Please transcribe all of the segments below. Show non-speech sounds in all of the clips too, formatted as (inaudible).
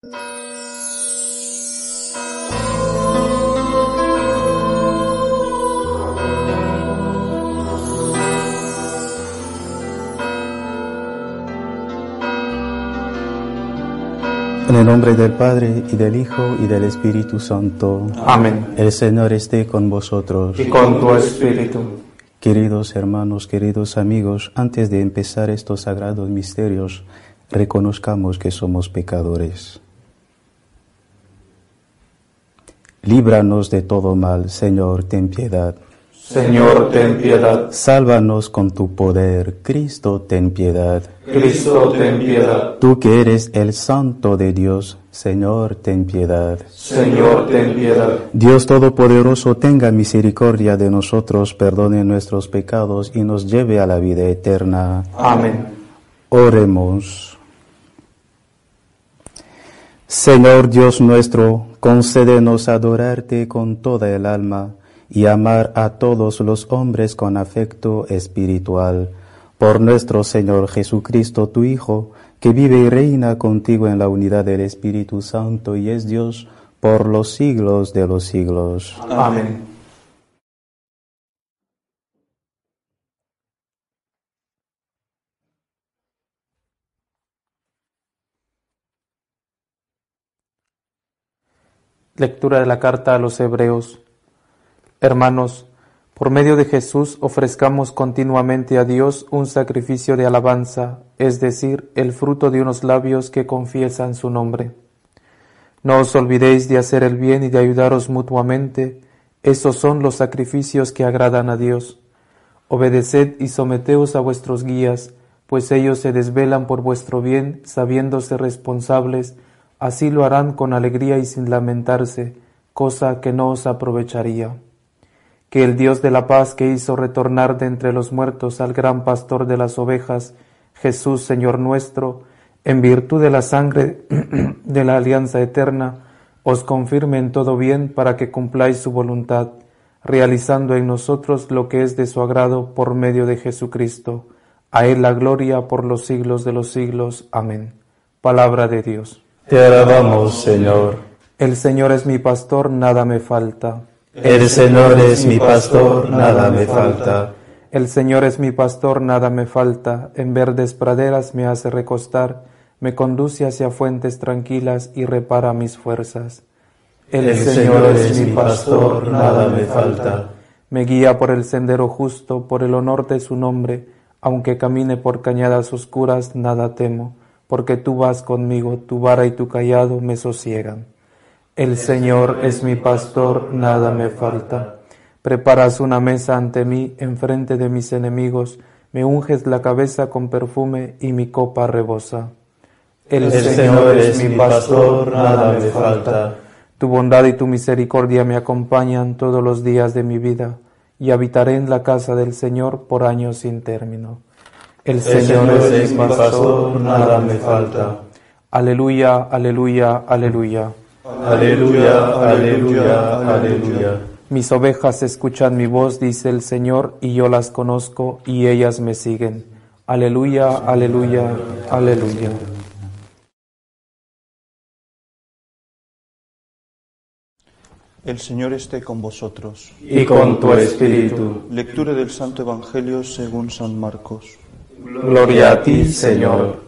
En el nombre del Padre y del Hijo y del Espíritu Santo. Amén. El Señor esté con vosotros. Y con tu espíritu. Queridos hermanos, queridos amigos, antes de empezar estos sagrados misterios, reconozcamos que somos pecadores. Líbranos de todo mal, Señor, ten piedad. Señor, ten piedad. Sálvanos con tu poder, Cristo, ten piedad. Cristo, ten piedad. Tú que eres el Santo de Dios, Señor, ten piedad. Señor, ten piedad. Dios Todopoderoso, tenga misericordia de nosotros, perdone nuestros pecados y nos lleve a la vida eterna. Amén. Oremos. Señor Dios nuestro, concédenos adorarte con toda el alma y amar a todos los hombres con afecto espiritual. Por nuestro Señor Jesucristo, tu Hijo, que vive y reina contigo en la unidad del Espíritu Santo y es Dios por los siglos de los siglos. Amén. Lectura de la carta a los Hebreos. Hermanos, por medio de Jesús ofrezcamos continuamente a Dios un sacrificio de alabanza, es decir, el fruto de unos labios que confiesan su nombre. No os olvidéis de hacer el bien y de ayudaros mutuamente, esos son los sacrificios que agradan a Dios. Obedeced y someteos a vuestros guías, pues ellos se desvelan por vuestro bien, sabiéndose responsables, así lo harán con alegría y sin lamentarse, cosa que no os aprovecharía que el Dios de la paz que hizo retornar de entre los muertos al gran pastor de las ovejas, Jesús Señor nuestro, en virtud de la sangre (clears throat) de la alianza eterna, os confirme en todo bien para que cumpláis su voluntad, realizando en nosotros lo que es de su agrado por medio de Jesucristo. A Él la gloria por los siglos de los siglos. Amén. Palabra de Dios. Te alabamos, Señor. El Señor es mi pastor, nada me falta. El Señor es mi pastor, nada me falta. El Señor es mi pastor, nada me falta. En verdes praderas me hace recostar, me conduce hacia fuentes tranquilas y repara mis fuerzas. El, Señor es mi pastor, nada me falta. Me guía por el sendero justo, por el honor de su nombre. Aunque camine por cañadas oscuras, nada temo, porque tú vas conmigo, tu vara y tu callado me sosiegan. El Señor es mi pastor, nada me falta. Preparas una mesa ante mí, enfrente de mis enemigos, me unges la cabeza con perfume y mi copa rebosa. El, Señor es mi pastor, nada me falta. Tu bondad y tu misericordia me acompañan todos los días de mi vida, y habitaré en la casa del Señor por años sin término. El Señor es mi pastor, nada me falta. Aleluya, aleluya, aleluya. Aleluya, aleluya, aleluya. Mis ovejas escuchan mi voz, dice el Señor, y yo las conozco y ellas me siguen. Aleluya, aleluya, aleluya. El Señor esté con vosotros. Y con tu espíritu. Lectura del Santo Evangelio según San Marcos. Gloria a ti, Señor.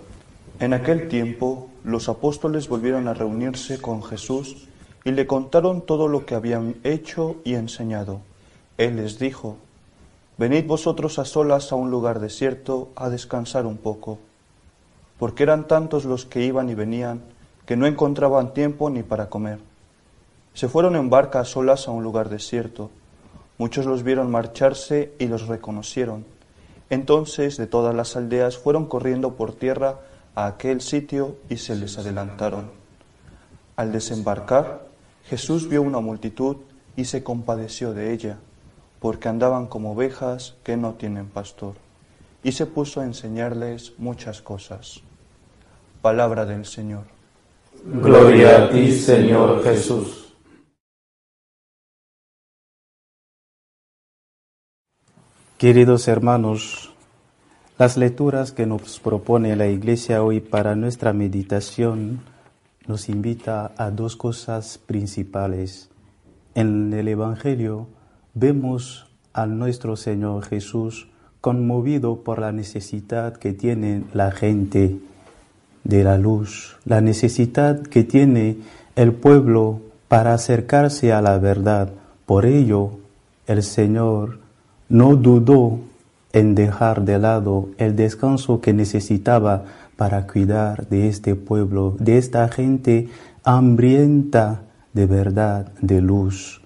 En aquel tiempo los apóstoles volvieron a reunirse con Jesús y le contaron todo lo que habían hecho y enseñado. Él les dijo, Venid vosotros a solas a un lugar desierto a descansar un poco, porque eran tantos los que iban y venían que no encontraban tiempo ni para comer. Se fueron en barca a solas a un lugar desierto. Muchos los vieron marcharse y los reconocieron. Entonces de todas las aldeas fueron corriendo por tierra a aquel sitio y se les adelantaron. Al desembarcar, Jesús vio una multitud y se compadeció de ella, porque andaban como ovejas que no tienen pastor, y se puso a enseñarles muchas cosas. Palabra del Señor. Gloria a ti, Señor Jesús. Queridos hermanos, las lecturas que nos propone la Iglesia hoy para nuestra meditación nos invita a dos cosas principales. En el Evangelio vemos a nuestro Señor Jesús conmovido por la necesidad que tiene la gente de la luz, la necesidad que tiene el pueblo para acercarse a la verdad. Por ello, el Señor no dudó en dejar de lado el descanso que necesitaba para cuidar de este pueblo, de esta gente hambrienta de verdad, de luz.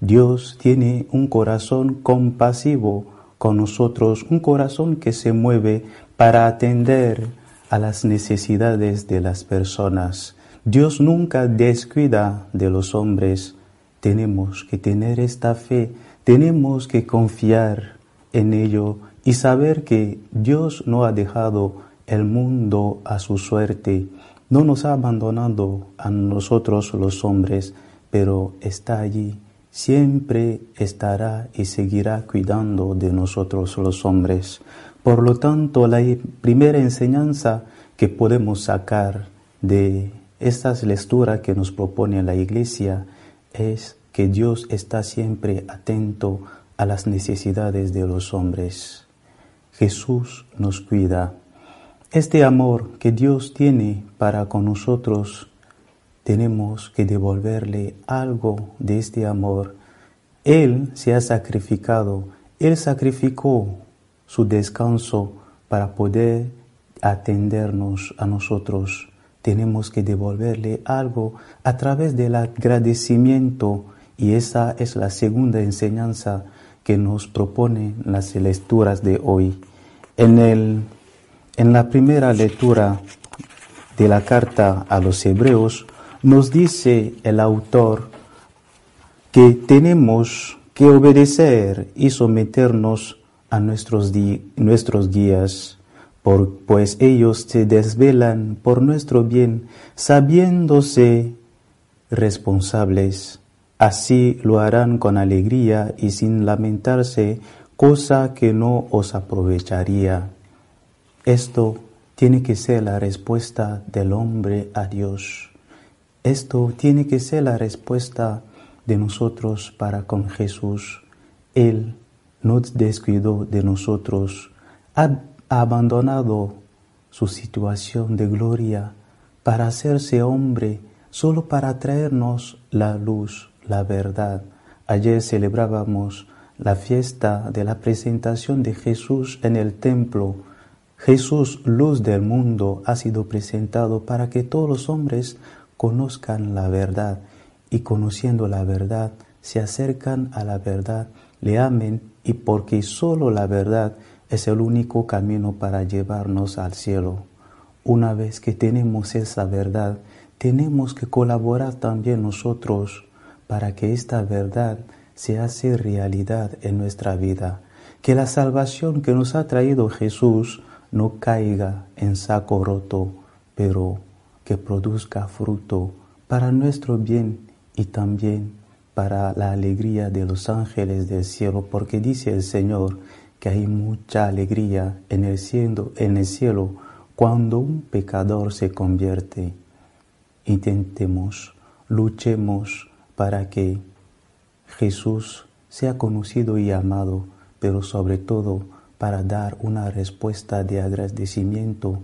Dios tiene un corazón compasivo con nosotros, un corazón que se mueve para atender a las necesidades de las personas. Dios nunca descuida de los hombres. Tenemos que tener esta fe, tenemos que confiar en ello y saber que Dios no ha dejado el mundo a su suerte, no nos ha abandonado a nosotros los hombres, pero está allí, siempre estará y seguirá cuidando de nosotros los hombres. Por lo tanto, la primera enseñanza que podemos sacar de estas lecturas que nos propone la Iglesia es que Dios está siempre atento a las necesidades de los hombres. Jesús nos cuida. Este amor que Dios tiene para con nosotros, tenemos que devolverle algo de este amor. Él se ha sacrificado, Él sacrificó su descanso para poder atendernos a nosotros. Tenemos que devolverle algo a través del agradecimiento y esa es la segunda enseñanza que nos propone las lecturas de hoy. En, el, en la primera lectura de la carta a los hebreos nos dice el autor que tenemos que obedecer y someternos a nuestros, nuestros guías, por, pues ellos se desvelan por nuestro bien, sabiéndose responsables. Así lo harán con alegría y sin lamentarse, cosa que no os aprovecharía. Esto tiene que ser la respuesta del hombre a Dios. Esto tiene que ser la respuesta de nosotros para con Jesús. Él no descuidó de nosotros, ha abandonado su situación de gloria para hacerse hombre, solo para traernos la luz, la verdad. Ayer celebrábamos la fiesta de la presentación de Jesús en el templo. Jesús, luz del mundo, ha sido presentado para que todos los hombres conozcan la verdad y conociendo la verdad se acercan a la verdad, le amen y porque solo la verdad es el único camino para llevarnos al cielo. Una vez que tenemos esa verdad, tenemos que colaborar también nosotros para que esta verdad se hace realidad en nuestra vida. Que la salvación que nos ha traído Jesús no caiga en saco roto, pero que produzca fruto para nuestro bien y también para la alegría de los ángeles del cielo, porque dice el Señor que hay mucha alegría en el cielo, en el cielo cuando un pecador se convierte. Intentemos, luchemos para que Jesús sea conocido y amado, pero sobre todo para dar una respuesta de agradecimiento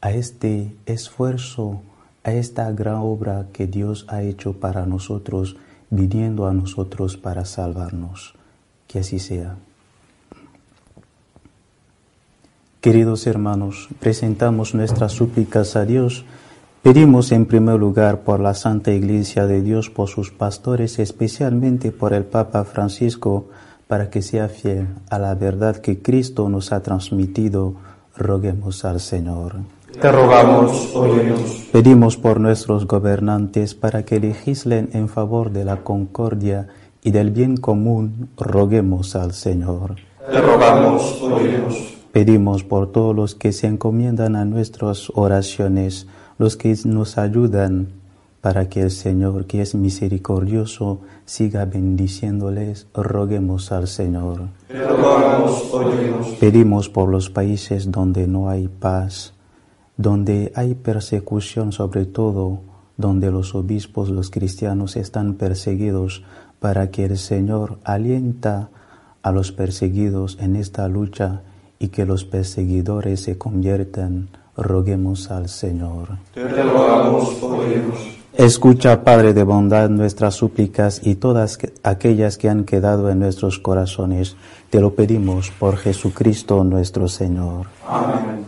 a este esfuerzo, a esta gran obra que Dios ha hecho para nosotros, viniendo a nosotros para salvarnos. Que así sea. Queridos hermanos, presentamos nuestras súplicas a Dios Pedimos en primer lugar por la Santa Iglesia de Dios, por sus pastores, especialmente por el Papa Francisco, para que sea fiel a la verdad que Cristo nos ha transmitido. Roguemos al Señor. Te rogamos, óyenos. Pedimos por nuestros gobernantes para que legislen en favor de la concordia y del bien común. Roguemos al Señor. Te rogamos, óyenos. Pedimos por todos los que se encomiendan a nuestras oraciones los que nos ayudan para que el Señor, que es misericordioso, siga bendiciéndoles, roguemos al Señor. Pedimos por los países donde no hay paz, donde hay persecución sobre todo donde los obispos, los cristianos están perseguidos, para que el Señor alienta a los perseguidos en esta lucha y que los perseguidores se conviertan, roguemos al Señor. Te rogamos, oremos. Escucha, Padre de bondad, nuestras súplicas y todas aquellas que han quedado en nuestros corazones. Te lo pedimos por Jesucristo nuestro Señor. Amén.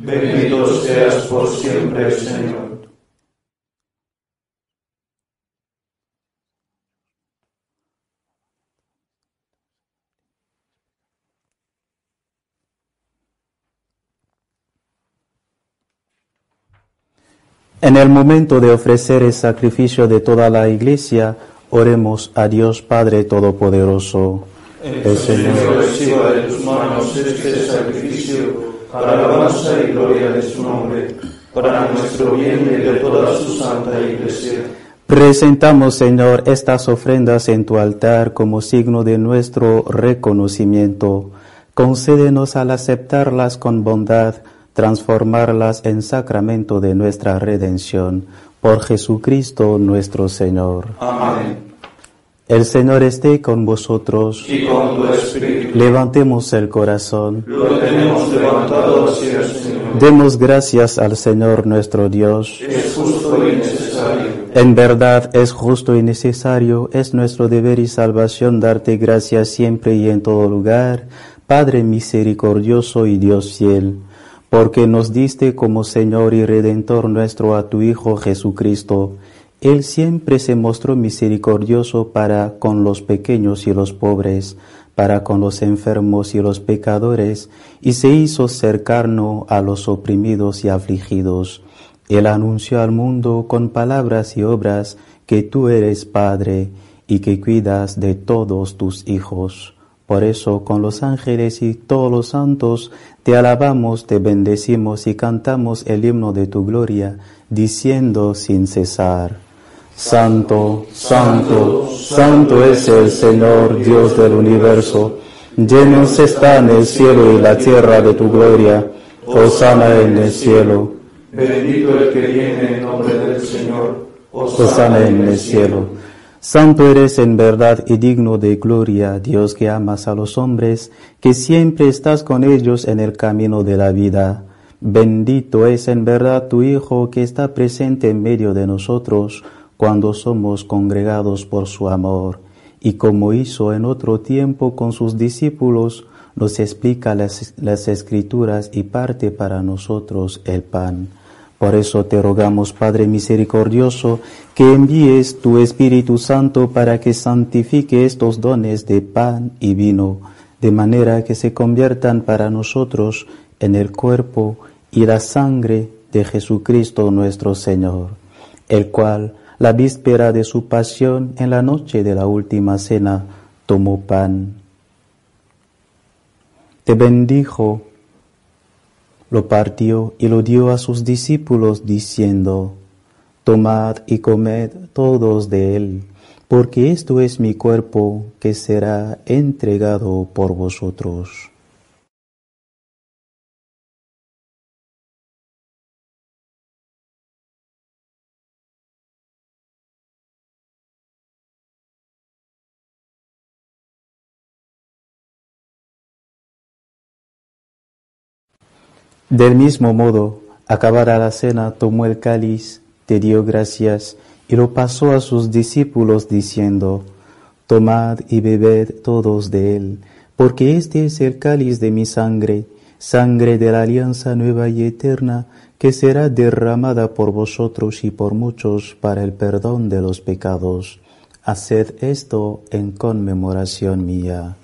Bendito seas por siempre, Señor. En el momento de ofrecer el sacrificio de toda la iglesia, oremos a Dios Padre Todopoderoso. El Señor reciba de tus manos este sacrificio para alabanza y gloria de su nombre, para nuestro bien y de toda su santa iglesia. Presentamos, Señor, estas ofrendas en tu altar como signo de nuestro reconocimiento. Concédenos al aceptarlas con bondad, transformarlas en sacramento de nuestra redención. Por Jesucristo nuestro Señor. Amén. El Señor esté con vosotros. Y con tu espíritu. Levantemos el corazón. Lo tenemos levantado hacia el Señor. Demos gracias al Señor nuestro Dios. Es justo y necesario. En verdad es justo y necesario, es nuestro deber y salvación darte gracias siempre y en todo lugar, Padre misericordioso y Dios fiel, porque nos diste como Señor y Redentor nuestro a tu Hijo Jesucristo. Él siempre se mostró misericordioso para con los pequeños y los pobres, para con los enfermos y los pecadores, y se hizo cercano a los oprimidos y afligidos. Él anunció al mundo con palabras y obras que tú eres Padre y que cuidas de todos tus hijos. Por eso con los ángeles y todos los santos te alabamos, te bendecimos y cantamos el himno de tu gloria, diciendo sin cesar, Santo, Santo, Santo es el Señor Dios del universo, llenos están el cielo y la tierra de tu gloria, Hosana en el cielo. Bendito el que viene en nombre del Señor. Hosana en el cielo. Santo eres en verdad y digno de gloria, Dios que amas a los hombres, que siempre estás con ellos en el camino de la vida. Bendito es en verdad tu Hijo que está presente en medio de nosotros cuando somos congregados por su amor, y como hizo en otro tiempo con sus discípulos, nos explica las, escrituras y parte para nosotros el pan. Por eso te rogamos, Padre misericordioso, que envíes tu Espíritu Santo para que santifique estos dones de pan y vino, de manera que se conviertan para nosotros en el cuerpo y la sangre de Jesucristo nuestro Señor, el cual, la víspera de su pasión, en la noche de la última cena, tomó pan. Te bendijo lo partió y lo dio a sus discípulos diciendo, Tomad y comed todos de él, porque esto es mi cuerpo que será entregado por vosotros. Del mismo modo, acabada la cena, tomó el cáliz, te dio gracias y lo pasó a sus discípulos diciendo, Tomad y bebed todos de él, porque este es el cáliz de mi sangre, sangre de la alianza nueva y eterna, que será derramada por vosotros y por muchos para el perdón de los pecados. Haced esto en conmemoración mía.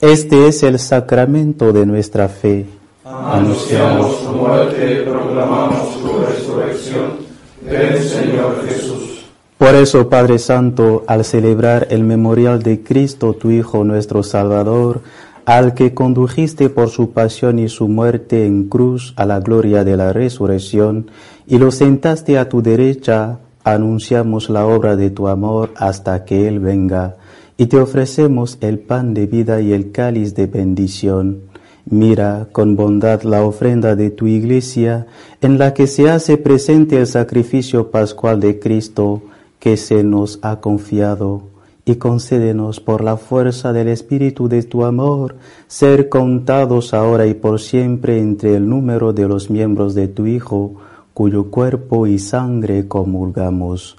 Este es el sacramento de nuestra fe. Anunciamos tu muerte, proclamamos tu resurrección. Ven, Señor Jesús. Por eso, Padre Santo, al celebrar el memorial de Cristo, tu Hijo nuestro Salvador, al que condujiste por su pasión y su muerte en cruz a la gloria de la resurrección, y lo sentaste a tu derecha, anunciamos la obra de tu amor hasta que Él venga y te ofrecemos el pan de vida y el cáliz de bendición. Mira con bondad la ofrenda de tu iglesia, en la que se hace presente el sacrificio pascual de Cristo que se nos ha confiado, y concédenos por la fuerza del Espíritu de tu amor, ser contados ahora y por siempre entre el número de los miembros de tu Hijo, cuyo cuerpo y sangre comulgamos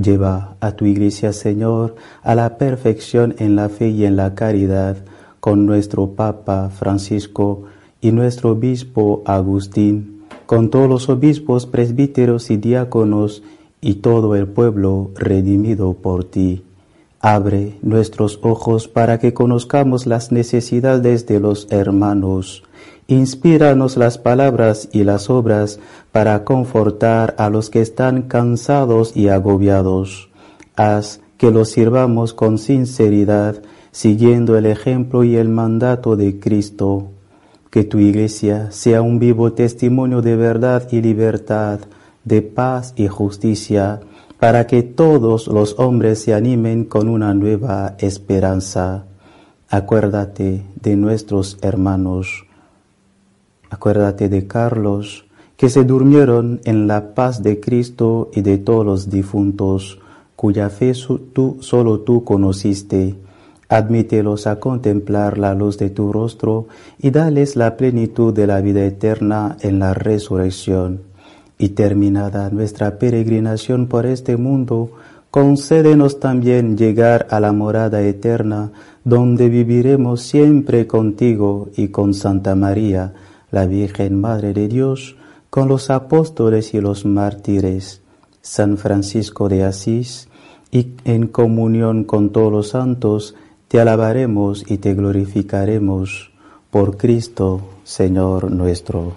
Lleva a tu iglesia, Señor, a la perfección en la fe y en la caridad, con nuestro Papa Francisco y nuestro obispo Agustín, con todos los obispos, presbíteros y diáconos y todo el pueblo redimido por ti. Abre nuestros ojos para que conozcamos las necesidades de los hermanos Inspíranos las palabras y las obras para confortar a los que están cansados y agobiados. Haz que los sirvamos con sinceridad, siguiendo el ejemplo y el mandato de Cristo. Que tu iglesia sea un vivo testimonio de verdad y libertad, de paz y justicia, para que todos los hombres se animen con una nueva esperanza. Acuérdate de nuestros hermanos Acuérdate de Carlos, que se durmieron en la paz de Cristo y de todos los difuntos, cuya fe tú, solo tú conociste. Admítelos a contemplar la luz de tu rostro y dales la plenitud de la vida eterna en la resurrección. Y terminada nuestra peregrinación por este mundo, concédenos también llegar a la morada eterna, donde viviremos siempre contigo y con Santa María, la Virgen Madre de Dios, con los apóstoles y los mártires, San Francisco de Asís, y en comunión con todos los santos, te alabaremos y te glorificaremos por Cristo, Señor nuestro.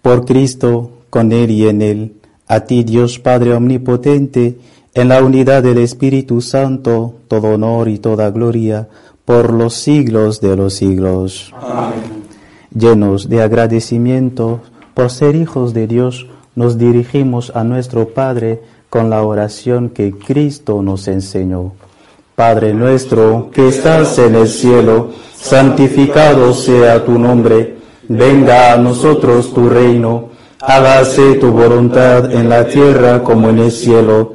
Por Cristo, con Él y en Él, a ti Dios Padre Omnipotente, en la unidad del Espíritu Santo, todo honor y toda gloria, por los siglos de los siglos. Amén. Llenos de agradecimiento por ser hijos de Dios, nos dirigimos a nuestro Padre con la oración que Cristo nos enseñó. Padre nuestro que estás en el cielo, santificado sea tu nombre, venga a nosotros tu reino, hágase tu voluntad en la tierra como en el cielo.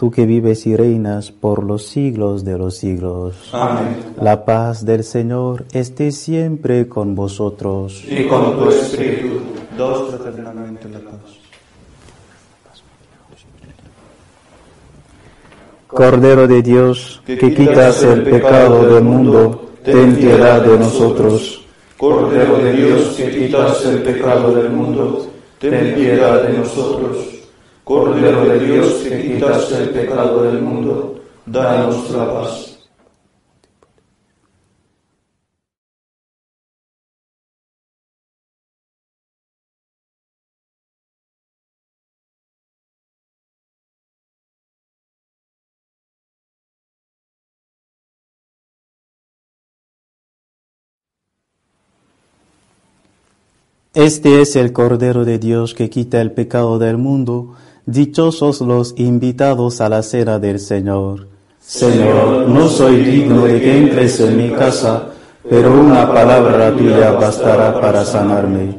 tú que vives y reinas por los siglos de los siglos. Amén. La paz del Señor esté siempre con vosotros. Y con tu espíritu. Dos la paz. Cordero de Dios, que quitas el pecado del mundo, ten piedad de nosotros. Cordero de Dios, que quitas el pecado del mundo, ten piedad de nosotros. Cordero de Dios, que quitas el pecado del mundo, danos la paz. Este es el Cordero de Dios que quita el pecado del mundo. Dichosos los invitados a la cena del Señor. Señor, no soy digno de que entres en mi casa, pero una palabra tuya bastará para sanarme.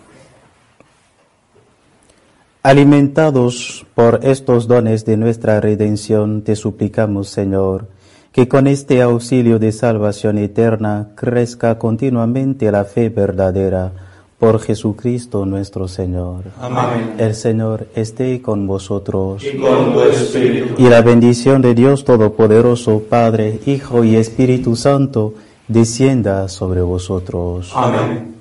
Alimentados por estos dones de nuestra redención, te suplicamos, Señor, que con este auxilio de salvación eterna crezca continuamente la fe verdadera por Jesucristo nuestro Señor. Amén. El Señor esté con vosotros. Y con tu espíritu. Y la bendición de Dios Todopoderoso, Padre, Hijo y Espíritu Santo, descienda sobre vosotros. Amén.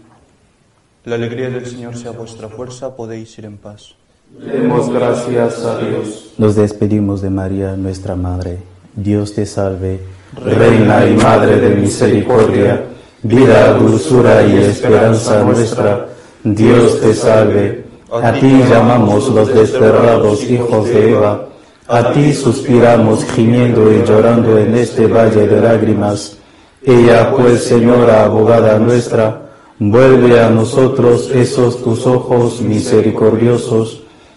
La alegría del Señor sea vuestra fuerza, podéis ir en paz. Demos gracias a Dios. Nos despedimos de María, nuestra Madre. Dios te salve, Reina y Madre de misericordia, vida, dulzura y esperanza nuestra, Dios te salve. A ti llamamos los desterrados hijos de Eva, a ti suspiramos gimiendo y llorando en este valle de lágrimas. Ella pues, Señora, abogada nuestra, vuelve a nosotros esos tus ojos misericordiosos,